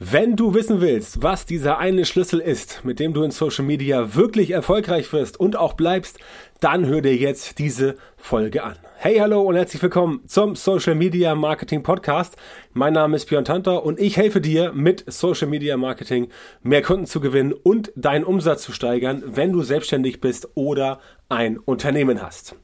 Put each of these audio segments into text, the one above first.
Wenn du wissen willst, was dieser eine Schlüssel ist, mit dem du in Social Media wirklich erfolgreich wirst und auch bleibst, dann hör dir jetzt diese Folge an. Hey, hallo und herzlich willkommen zum Social Media Marketing Podcast. Mein Name ist Björn Tanter und ich helfe dir mit Social Media Marketing mehr Kunden zu gewinnen und deinen Umsatz zu steigern, wenn du selbstständig bist oder ein Unternehmen hast.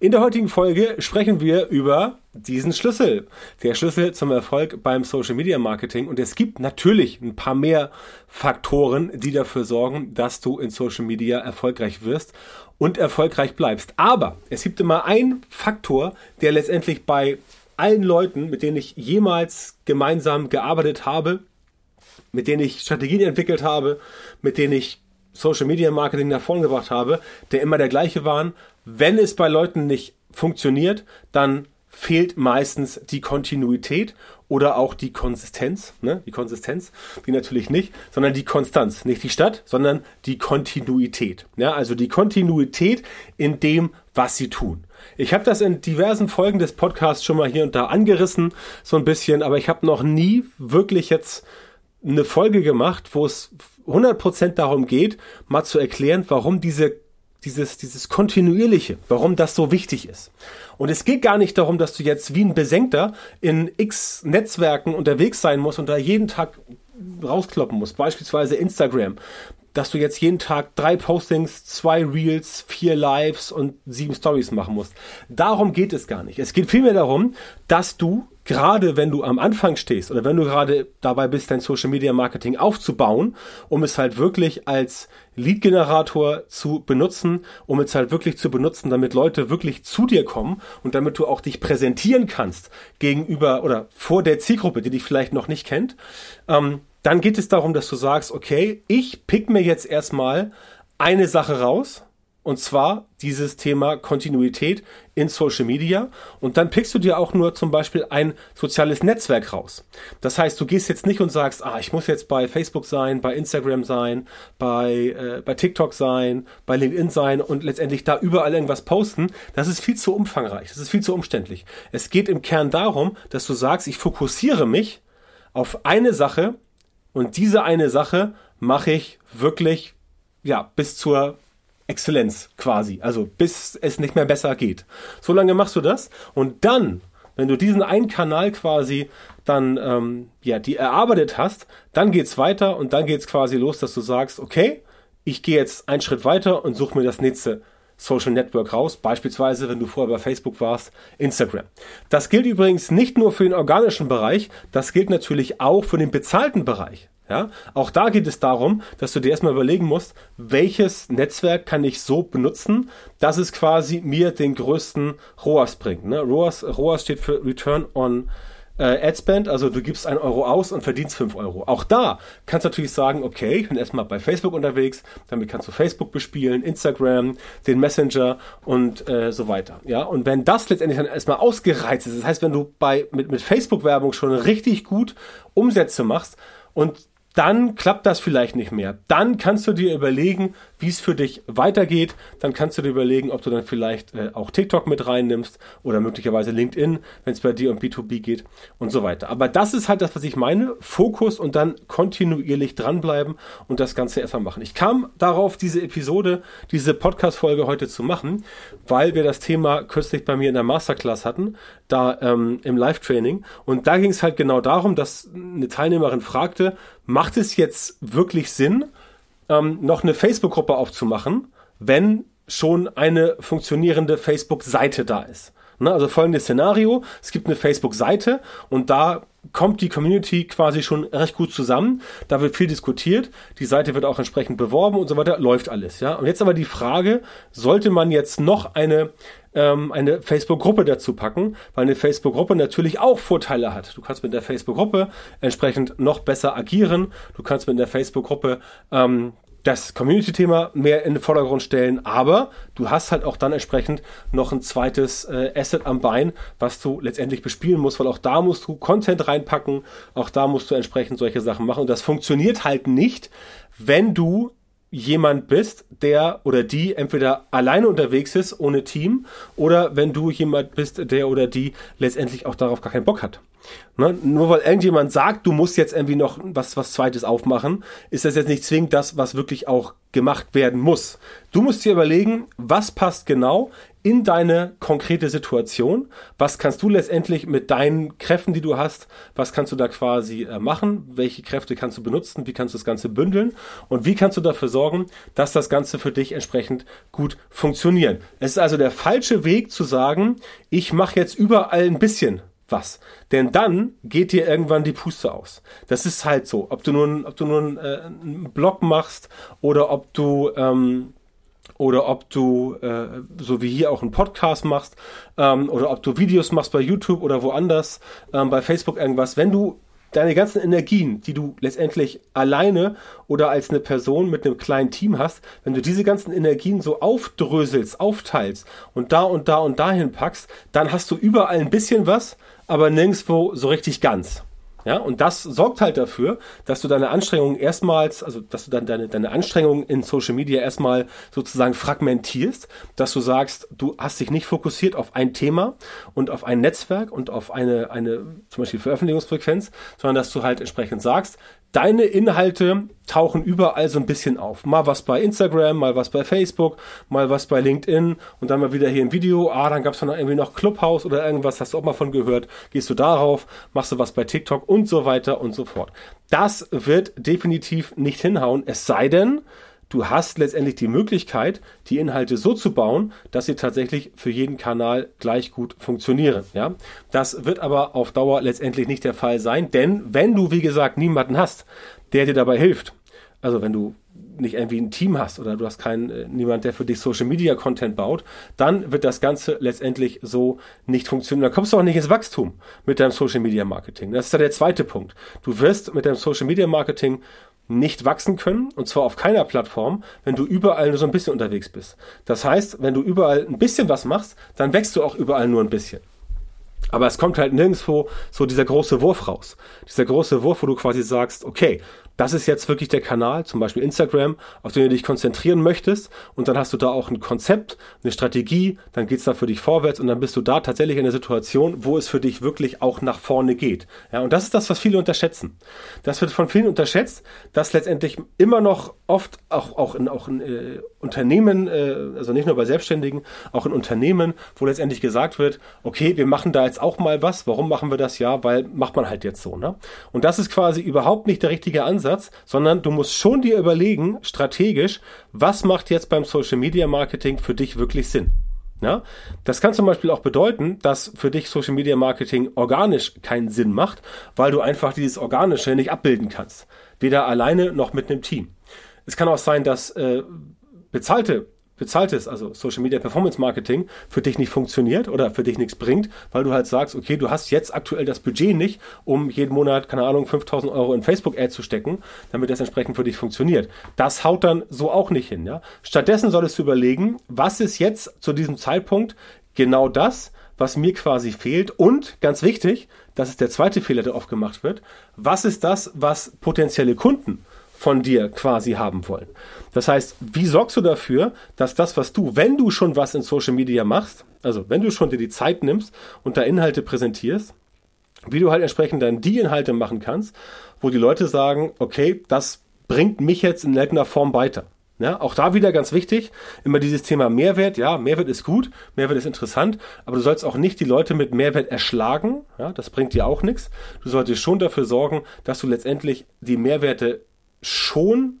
In der heutigen Folge sprechen wir über diesen Schlüssel. Der Schlüssel zum Erfolg beim Social Media Marketing. Und es gibt natürlich ein paar mehr Faktoren, die dafür sorgen, dass du in Social Media erfolgreich wirst und erfolgreich bleibst. Aber es gibt immer einen Faktor, der letztendlich bei allen Leuten, mit denen ich jemals gemeinsam gearbeitet habe, mit denen ich Strategien entwickelt habe, mit denen ich Social Media Marketing nach vorne gebracht habe, der immer der gleiche waren. Wenn es bei Leuten nicht funktioniert, dann fehlt meistens die Kontinuität oder auch die Konsistenz. Ne? Die Konsistenz, die natürlich nicht, sondern die Konstanz. Nicht die Stadt, sondern die Kontinuität. Ja? Also die Kontinuität in dem, was sie tun. Ich habe das in diversen Folgen des Podcasts schon mal hier und da angerissen, so ein bisschen, aber ich habe noch nie wirklich jetzt eine Folge gemacht, wo es 100% darum geht, mal zu erklären, warum diese dieses, dieses kontinuierliche, warum das so wichtig ist. Und es geht gar nicht darum, dass du jetzt wie ein Besenkter in x Netzwerken unterwegs sein musst und da jeden Tag rauskloppen musst, beispielsweise Instagram, dass du jetzt jeden Tag drei Postings, zwei Reels, vier Lives und sieben Stories machen musst. Darum geht es gar nicht. Es geht vielmehr darum, dass du gerade wenn du am Anfang stehst oder wenn du gerade dabei bist, dein Social Media Marketing aufzubauen, um es halt wirklich als Lead-Generator zu benutzen, um es halt wirklich zu benutzen, damit Leute wirklich zu dir kommen und damit du auch dich präsentieren kannst gegenüber oder vor der Zielgruppe, die dich vielleicht noch nicht kennt, ähm, dann geht es darum, dass du sagst, okay, ich pick mir jetzt erstmal eine Sache raus, und zwar dieses Thema Kontinuität in Social Media. Und dann pickst du dir auch nur zum Beispiel ein soziales Netzwerk raus. Das heißt, du gehst jetzt nicht und sagst, ah, ich muss jetzt bei Facebook sein, bei Instagram sein, bei, äh, bei TikTok sein, bei LinkedIn sein und letztendlich da überall irgendwas posten. Das ist viel zu umfangreich. Das ist viel zu umständlich. Es geht im Kern darum, dass du sagst, ich fokussiere mich auf eine Sache und diese eine Sache mache ich wirklich ja, bis zur Exzellenz quasi. Also bis es nicht mehr besser geht. So lange machst du das und dann, wenn du diesen einen Kanal quasi dann ähm, ja die erarbeitet hast, dann geht's weiter und dann geht's quasi los, dass du sagst, okay, ich gehe jetzt einen Schritt weiter und suche mir das nächste Social Network raus, beispielsweise, wenn du vorher bei Facebook warst, Instagram. Das gilt übrigens nicht nur für den organischen Bereich, das gilt natürlich auch für den bezahlten Bereich. Ja, auch da geht es darum, dass du dir erstmal überlegen musst, welches Netzwerk kann ich so benutzen, dass es quasi mir den größten ROAS bringt. Ne? ROAS, ROAS steht für Return on äh, Adspend, also du gibst ein Euro aus und verdienst fünf Euro. Auch da kannst du natürlich sagen, okay, ich bin erstmal bei Facebook unterwegs, damit kannst du Facebook bespielen, Instagram, den Messenger und äh, so weiter. Ja, und wenn das letztendlich dann erstmal ausgereizt ist, das heißt, wenn du bei mit, mit Facebook-Werbung schon richtig gut Umsätze machst und dann klappt das vielleicht nicht mehr. Dann kannst du dir überlegen, wie es für dich weitergeht. Dann kannst du dir überlegen, ob du dann vielleicht äh, auch TikTok mit reinnimmst oder möglicherweise LinkedIn, wenn es bei dir um B2B geht und so weiter. Aber das ist halt das, was ich meine. Fokus und dann kontinuierlich dranbleiben und das Ganze erstmal machen. Ich kam darauf, diese Episode, diese Podcast-Folge heute zu machen, weil wir das Thema kürzlich bei mir in der Masterclass hatten, da ähm, im Live-Training. Und da ging es halt genau darum, dass eine Teilnehmerin fragte, macht es jetzt wirklich Sinn, ähm, noch eine Facebook-Gruppe aufzumachen, wenn schon eine funktionierende Facebook-Seite da ist. Ne, also folgendes Szenario, es gibt eine Facebook-Seite und da kommt die Community quasi schon recht gut zusammen. Da wird viel diskutiert, die Seite wird auch entsprechend beworben und so weiter, läuft alles. Ja? Und jetzt aber die Frage, sollte man jetzt noch eine, ähm, eine Facebook-Gruppe dazu packen, weil eine Facebook-Gruppe natürlich auch Vorteile hat. Du kannst mit der Facebook-Gruppe entsprechend noch besser agieren, du kannst mit der Facebook-Gruppe ähm, das Community-Thema mehr in den Vordergrund stellen, aber du hast halt auch dann entsprechend noch ein zweites äh, Asset am Bein, was du letztendlich bespielen musst, weil auch da musst du Content reinpacken, auch da musst du entsprechend solche Sachen machen. Und das funktioniert halt nicht, wenn du jemand bist, der oder die entweder alleine unterwegs ist, ohne Team, oder wenn du jemand bist, der oder die letztendlich auch darauf gar keinen Bock hat. Ne? Nur weil irgendjemand sagt, du musst jetzt irgendwie noch was, was Zweites aufmachen, ist das jetzt nicht zwingend das, was wirklich auch gemacht werden muss. Du musst dir überlegen, was passt genau in deine konkrete Situation, was kannst du letztendlich mit deinen Kräften, die du hast, was kannst du da quasi äh, machen, welche Kräfte kannst du benutzen, wie kannst du das Ganze bündeln und wie kannst du dafür sorgen, dass das Ganze für dich entsprechend gut funktioniert. Es ist also der falsche Weg zu sagen, ich mache jetzt überall ein bisschen was. Denn dann geht dir irgendwann die Puste aus. Das ist halt so. Ob du nun, ob du nun äh, einen Blog machst oder ob du ähm, oder ob du äh, so wie hier auch einen Podcast machst ähm, oder ob du Videos machst bei YouTube oder woanders, ähm, bei Facebook irgendwas. Wenn du deine ganzen Energien, die du letztendlich alleine oder als eine Person mit einem kleinen Team hast, wenn du diese ganzen Energien so aufdröselst, aufteilst und da und da und dahin packst, dann hast du überall ein bisschen was, aber nirgendwo so richtig ganz. Ja, und das sorgt halt dafür, dass du deine Anstrengungen erstmals, also dass du dann deine, deine Anstrengungen in Social Media erstmal sozusagen fragmentierst, dass du sagst, du hast dich nicht fokussiert auf ein Thema und auf ein Netzwerk und auf eine, eine zum Beispiel Veröffentlichungsfrequenz, sondern dass du halt entsprechend sagst, deine Inhalte tauchen überall so ein bisschen auf. Mal was bei Instagram, mal was bei Facebook, mal was bei LinkedIn und dann mal wieder hier ein Video. Ah, dann gab es noch irgendwie noch Clubhouse oder irgendwas, hast du auch mal von gehört. Gehst du darauf, machst du was bei TikTok und so weiter und so fort. Das wird definitiv nicht hinhauen, es sei denn, du hast letztendlich die Möglichkeit, die Inhalte so zu bauen, dass sie tatsächlich für jeden Kanal gleich gut funktionieren. Ja, das wird aber auf Dauer letztendlich nicht der Fall sein, denn wenn du, wie gesagt, niemanden hast, der dir dabei hilft, also wenn du nicht irgendwie ein Team hast oder du hast keinen äh, niemand, der für dich Social Media Content baut, dann wird das Ganze letztendlich so nicht funktionieren. Dann kommst du auch nicht ins Wachstum mit deinem Social Media Marketing. Das ist ja der zweite Punkt. Du wirst mit deinem Social Media Marketing nicht wachsen können, und zwar auf keiner Plattform, wenn du überall nur so ein bisschen unterwegs bist. Das heißt, wenn du überall ein bisschen was machst, dann wächst du auch überall nur ein bisschen. Aber es kommt halt nirgendwo so dieser große Wurf raus. Dieser große Wurf, wo du quasi sagst, okay, das ist jetzt wirklich der Kanal, zum Beispiel Instagram, auf den du dich konzentrieren möchtest. Und dann hast du da auch ein Konzept, eine Strategie, dann geht's da für dich vorwärts und dann bist du da tatsächlich in der Situation, wo es für dich wirklich auch nach vorne geht. Ja, und das ist das, was viele unterschätzen. Das wird von vielen unterschätzt, dass letztendlich immer noch oft auch, auch in, auch in äh, Unternehmen, äh, also nicht nur bei Selbstständigen, auch in Unternehmen, wo letztendlich gesagt wird, okay, wir machen da jetzt auch mal was. Warum machen wir das? Ja, weil macht man halt jetzt so. Ne? Und das ist quasi überhaupt nicht der richtige Ansatz Ansatz, sondern du musst schon dir überlegen, strategisch, was macht jetzt beim Social Media Marketing für dich wirklich Sinn? Ja, das kann zum Beispiel auch bedeuten, dass für dich Social Media Marketing organisch keinen Sinn macht, weil du einfach dieses Organische nicht abbilden kannst. Weder alleine noch mit einem Team. Es kann auch sein, dass äh, bezahlte bezahltes, also Social Media Performance Marketing, für dich nicht funktioniert oder für dich nichts bringt, weil du halt sagst, okay, du hast jetzt aktuell das Budget nicht, um jeden Monat, keine Ahnung, 5000 Euro in Facebook-Ads zu stecken, damit das entsprechend für dich funktioniert. Das haut dann so auch nicht hin, ja. Stattdessen solltest du überlegen, was ist jetzt zu diesem Zeitpunkt genau das, was mir quasi fehlt und ganz wichtig, das ist der zweite Fehler, der oft gemacht wird, was ist das, was potenzielle Kunden von dir quasi haben wollen. Das heißt, wie sorgst du dafür, dass das, was du, wenn du schon was in Social Media machst, also wenn du schon dir die Zeit nimmst und da Inhalte präsentierst, wie du halt entsprechend dann die Inhalte machen kannst, wo die Leute sagen, okay, das bringt mich jetzt in irgendeiner Form weiter. Ja, auch da wieder ganz wichtig, immer dieses Thema Mehrwert. Ja, Mehrwert ist gut, Mehrwert ist interessant, aber du sollst auch nicht die Leute mit Mehrwert erschlagen. Ja, das bringt dir auch nichts. Du solltest schon dafür sorgen, dass du letztendlich die Mehrwerte schon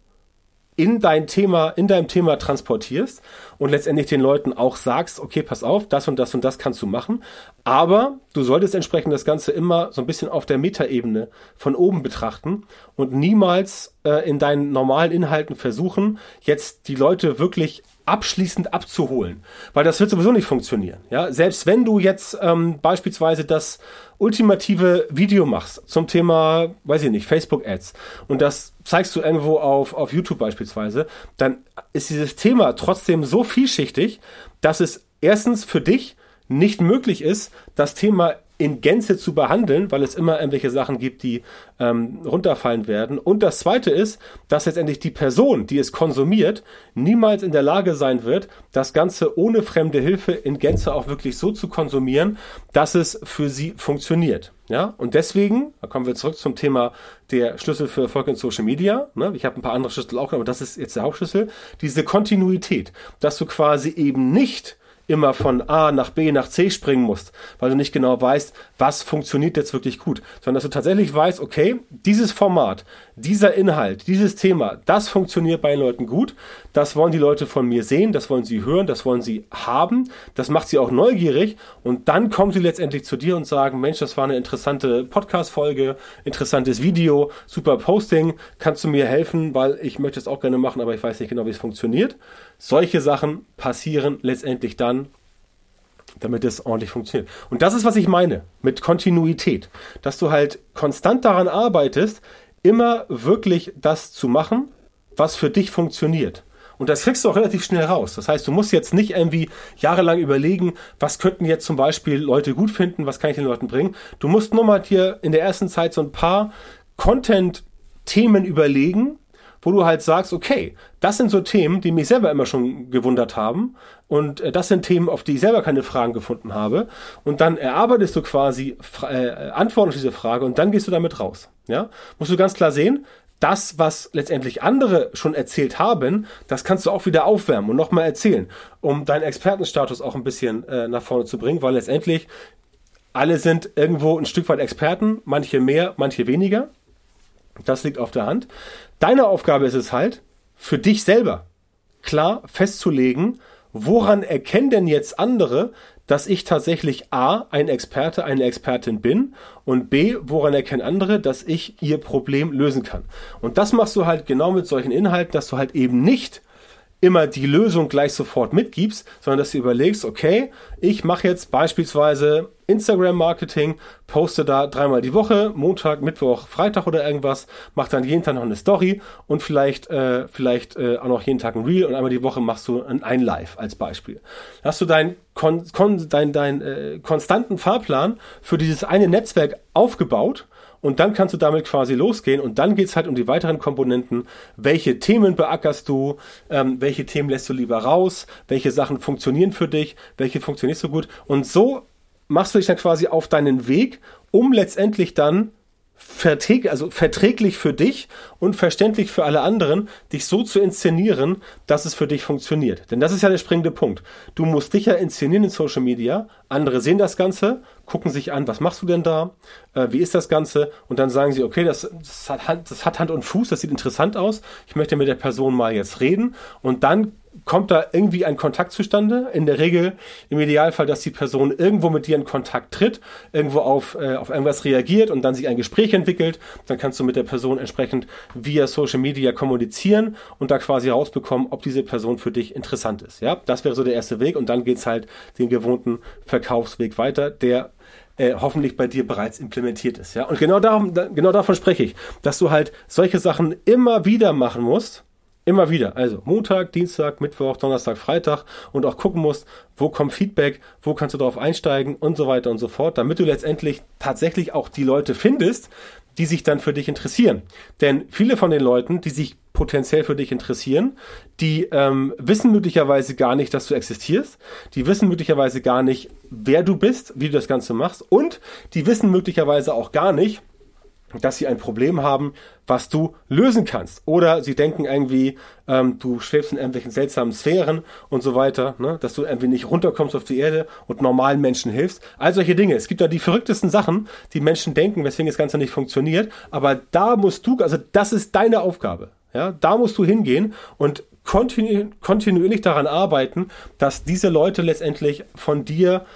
in dein Thema, in deinem Thema transportierst und letztendlich den Leuten auch sagst, okay, pass auf, das und das und das kannst du machen. Aber du solltest entsprechend das Ganze immer so ein bisschen auf der Metaebene von oben betrachten und niemals äh, in deinen normalen Inhalten versuchen, jetzt die Leute wirklich abschließend abzuholen, weil das wird sowieso nicht funktionieren. Ja, selbst wenn du jetzt ähm, beispielsweise das ultimative Video machst zum Thema, weiß ich nicht, Facebook Ads und das zeigst du irgendwo auf auf YouTube beispielsweise, dann ist dieses Thema trotzdem so vielschichtig, dass es erstens für dich nicht möglich ist, das Thema in Gänze zu behandeln, weil es immer irgendwelche Sachen gibt, die ähm, runterfallen werden. Und das Zweite ist, dass letztendlich die Person, die es konsumiert, niemals in der Lage sein wird, das Ganze ohne fremde Hilfe in Gänze auch wirklich so zu konsumieren, dass es für sie funktioniert. Ja, und deswegen, da kommen wir zurück zum Thema der Schlüssel für Erfolg in Social Media. Ne? Ich habe ein paar andere Schlüssel auch, aber das ist jetzt der Hauptschlüssel. Diese Kontinuität, dass du quasi eben nicht immer von A nach B nach C springen musst, weil du nicht genau weißt, was funktioniert jetzt wirklich gut, sondern dass du tatsächlich weißt, okay, dieses Format, dieser Inhalt, dieses Thema, das funktioniert bei den Leuten gut, das wollen die Leute von mir sehen, das wollen sie hören, das wollen sie haben, das macht sie auch neugierig. Und dann kommen sie letztendlich zu dir und sagen, Mensch, das war eine interessante Podcast-Folge, interessantes Video, super Posting, kannst du mir helfen, weil ich möchte es auch gerne machen, aber ich weiß nicht genau, wie es funktioniert. Solche Sachen passieren letztendlich dann, damit es ordentlich funktioniert. Und das ist, was ich meine mit Kontinuität, dass du halt konstant daran arbeitest, immer wirklich das zu machen, was für dich funktioniert. Und das kriegst du auch relativ schnell raus. Das heißt, du musst jetzt nicht irgendwie jahrelang überlegen, was könnten jetzt zum Beispiel Leute gut finden, was kann ich den Leuten bringen. Du musst nur mal dir in der ersten Zeit so ein paar Content-Themen überlegen, wo du halt sagst, okay, das sind so Themen, die mich selber immer schon gewundert haben und äh, das sind Themen, auf die ich selber keine Fragen gefunden habe und dann erarbeitest du quasi äh, Antworten auf diese Frage und dann gehst du damit raus. Ja, musst du ganz klar sehen, das, was letztendlich andere schon erzählt haben, das kannst du auch wieder aufwärmen und nochmal erzählen, um deinen Expertenstatus auch ein bisschen äh, nach vorne zu bringen, weil letztendlich alle sind irgendwo ein Stück weit Experten, manche mehr, manche weniger. Das liegt auf der Hand. Deine Aufgabe ist es halt, für dich selber klar festzulegen, woran erkennen denn jetzt andere, dass ich tatsächlich A, ein Experte, eine Expertin bin und B, woran erkennen andere, dass ich ihr Problem lösen kann. Und das machst du halt genau mit solchen Inhalten, dass du halt eben nicht immer die Lösung gleich sofort mitgibst, sondern dass du überlegst, okay, ich mache jetzt beispielsweise Instagram-Marketing, poste da dreimal die Woche, Montag, Mittwoch, Freitag oder irgendwas, mache dann jeden Tag noch eine Story und vielleicht, äh, vielleicht äh, auch noch jeden Tag ein Reel und einmal die Woche machst du ein, ein Live als Beispiel. Hast du deinen kon, kon, dein, dein, äh, konstanten Fahrplan für dieses eine Netzwerk aufgebaut und dann kannst du damit quasi losgehen und dann geht's halt um die weiteren Komponenten. Welche Themen beackerst du? Ähm, welche Themen lässt du lieber raus? Welche Sachen funktionieren für dich? Welche funktionieren nicht so gut? Und so machst du dich dann quasi auf deinen Weg, um letztendlich dann verträglich, also verträglich für dich und verständlich für alle anderen, dich so zu inszenieren, dass es für dich funktioniert. Denn das ist ja der springende Punkt. Du musst dich ja inszenieren in Social Media. Andere sehen das Ganze, gucken sich an, was machst du denn da? Äh, wie ist das Ganze? Und dann sagen sie, okay, das, das, hat Hand, das hat Hand und Fuß, das sieht interessant aus. Ich möchte mit der Person mal jetzt reden. Und dann kommt da irgendwie ein Kontakt zustande. In der Regel, im Idealfall, dass die Person irgendwo mit dir in Kontakt tritt, irgendwo auf, äh, auf irgendwas reagiert und dann sich ein Gespräch entwickelt. Dann kannst du mit der Person entsprechend via Social Media kommunizieren und da quasi rausbekommen, ob diese Person für dich interessant ist. Ja, das wäre so der erste Weg und dann geht's halt den gewohnten Verkaufsweg weiter, der äh, hoffentlich bei dir bereits implementiert ist. Ja, und genau darum, genau davon spreche ich, dass du halt solche Sachen immer wieder machen musst Immer wieder. Also Montag, Dienstag, Mittwoch, Donnerstag, Freitag und auch gucken musst, wo kommt Feedback, wo kannst du darauf einsteigen und so weiter und so fort, damit du letztendlich tatsächlich auch die Leute findest, die sich dann für dich interessieren. Denn viele von den Leuten, die sich potenziell für dich interessieren, die ähm, wissen möglicherweise gar nicht, dass du existierst, die wissen möglicherweise gar nicht, wer du bist, wie du das Ganze machst und die wissen möglicherweise auch gar nicht, dass sie ein Problem haben, was du lösen kannst. Oder sie denken irgendwie, ähm, du schwebst in irgendwelchen seltsamen Sphären und so weiter, ne? dass du irgendwie nicht runterkommst auf die Erde und normalen Menschen hilfst. All solche Dinge. Es gibt da die verrücktesten Sachen, die Menschen denken, weswegen das Ganze nicht funktioniert. Aber da musst du, also das ist deine Aufgabe. Ja, da musst du hingehen und kontinu kontinuierlich daran arbeiten, dass diese Leute letztendlich von dir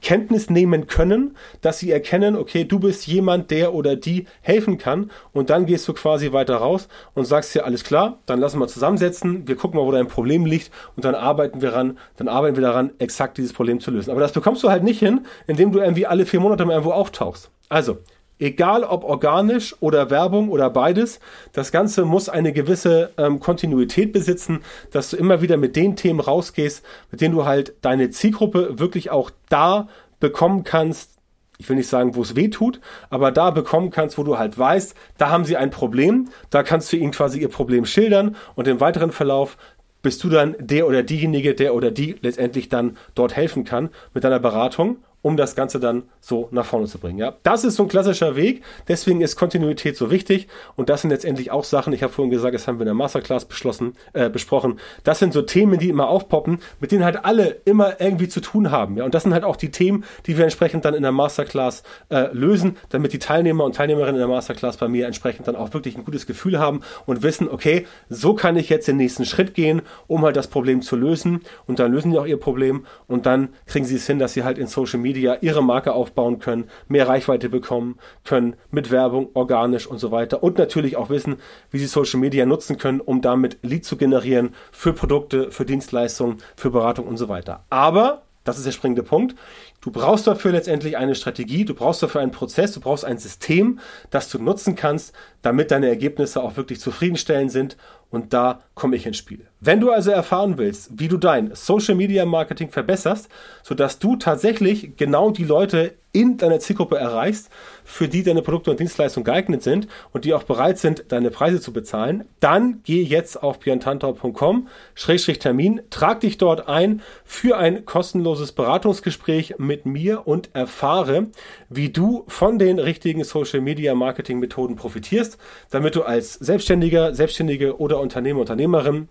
Kenntnis nehmen können, dass sie erkennen, okay, du bist jemand, der oder die helfen kann und dann gehst du quasi weiter raus und sagst dir, alles klar, dann lassen wir zusammensetzen, wir gucken mal, wo dein Problem liegt und dann arbeiten wir ran, dann arbeiten wir daran, exakt dieses Problem zu lösen. Aber das bekommst du halt nicht hin, indem du irgendwie alle vier Monate mal irgendwo auftauchst. Also, Egal ob organisch oder Werbung oder beides, das Ganze muss eine gewisse ähm, Kontinuität besitzen, dass du immer wieder mit den Themen rausgehst, mit denen du halt deine Zielgruppe wirklich auch da bekommen kannst, ich will nicht sagen, wo es weh tut, aber da bekommen kannst, wo du halt weißt, da haben sie ein Problem, da kannst du ihnen quasi ihr Problem schildern und im weiteren Verlauf bist du dann der oder diejenige, der oder die letztendlich dann dort helfen kann mit deiner Beratung um das Ganze dann so nach vorne zu bringen. Ja, das ist so ein klassischer Weg. Deswegen ist Kontinuität so wichtig. Und das sind letztendlich auch Sachen. Ich habe vorhin gesagt, das haben wir in der Masterclass beschlossen, äh, besprochen. Das sind so Themen, die immer aufpoppen, mit denen halt alle immer irgendwie zu tun haben. Ja, und das sind halt auch die Themen, die wir entsprechend dann in der Masterclass äh, lösen, damit die Teilnehmer und Teilnehmerinnen in der Masterclass bei mir entsprechend dann auch wirklich ein gutes Gefühl haben und wissen, okay, so kann ich jetzt den nächsten Schritt gehen, um halt das Problem zu lösen. Und dann lösen die auch ihr Problem und dann kriegen sie es hin, dass sie halt in Social Media Media ihre Marke aufbauen können, mehr Reichweite bekommen können mit Werbung, organisch und so weiter und natürlich auch wissen, wie sie Social Media nutzen können, um damit Lead zu generieren für Produkte, für Dienstleistungen, für Beratung und so weiter. Aber das ist der springende Punkt. Du brauchst dafür letztendlich eine Strategie, du brauchst dafür einen Prozess, du brauchst ein System, das du nutzen kannst, damit deine Ergebnisse auch wirklich zufriedenstellend sind. Und da komme ich ins Spiel. Wenn du also erfahren willst, wie du dein Social Media Marketing verbesserst, sodass du tatsächlich genau die Leute in deiner Zielgruppe erreichst, für die deine Produkte und Dienstleistungen geeignet sind und die auch bereit sind, deine Preise zu bezahlen, dann geh jetzt auf björntantor.com-termin, trag dich dort ein für ein kostenloses Beratungsgespräch mit mir und erfahre, wie du von den richtigen Social Media Marketing Methoden profitierst, damit du als Selbstständiger, Selbstständige oder Unternehmer, Unternehmerin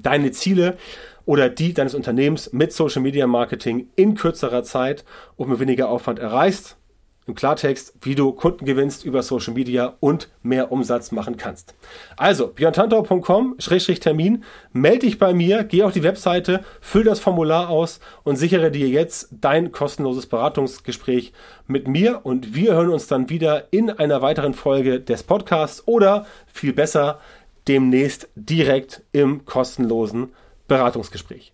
deine Ziele oder die deines Unternehmens mit Social Media Marketing in kürzerer Zeit und mit weniger Aufwand erreichst. Im Klartext, wie du Kunden gewinnst über Social Media und mehr Umsatz machen kannst. Also, björntantau.com-termin, melde dich bei mir, geh auf die Webseite, füll das Formular aus und sichere dir jetzt dein kostenloses Beratungsgespräch mit mir und wir hören uns dann wieder in einer weiteren Folge des Podcasts oder viel besser demnächst direkt im kostenlosen Beratungsgespräch.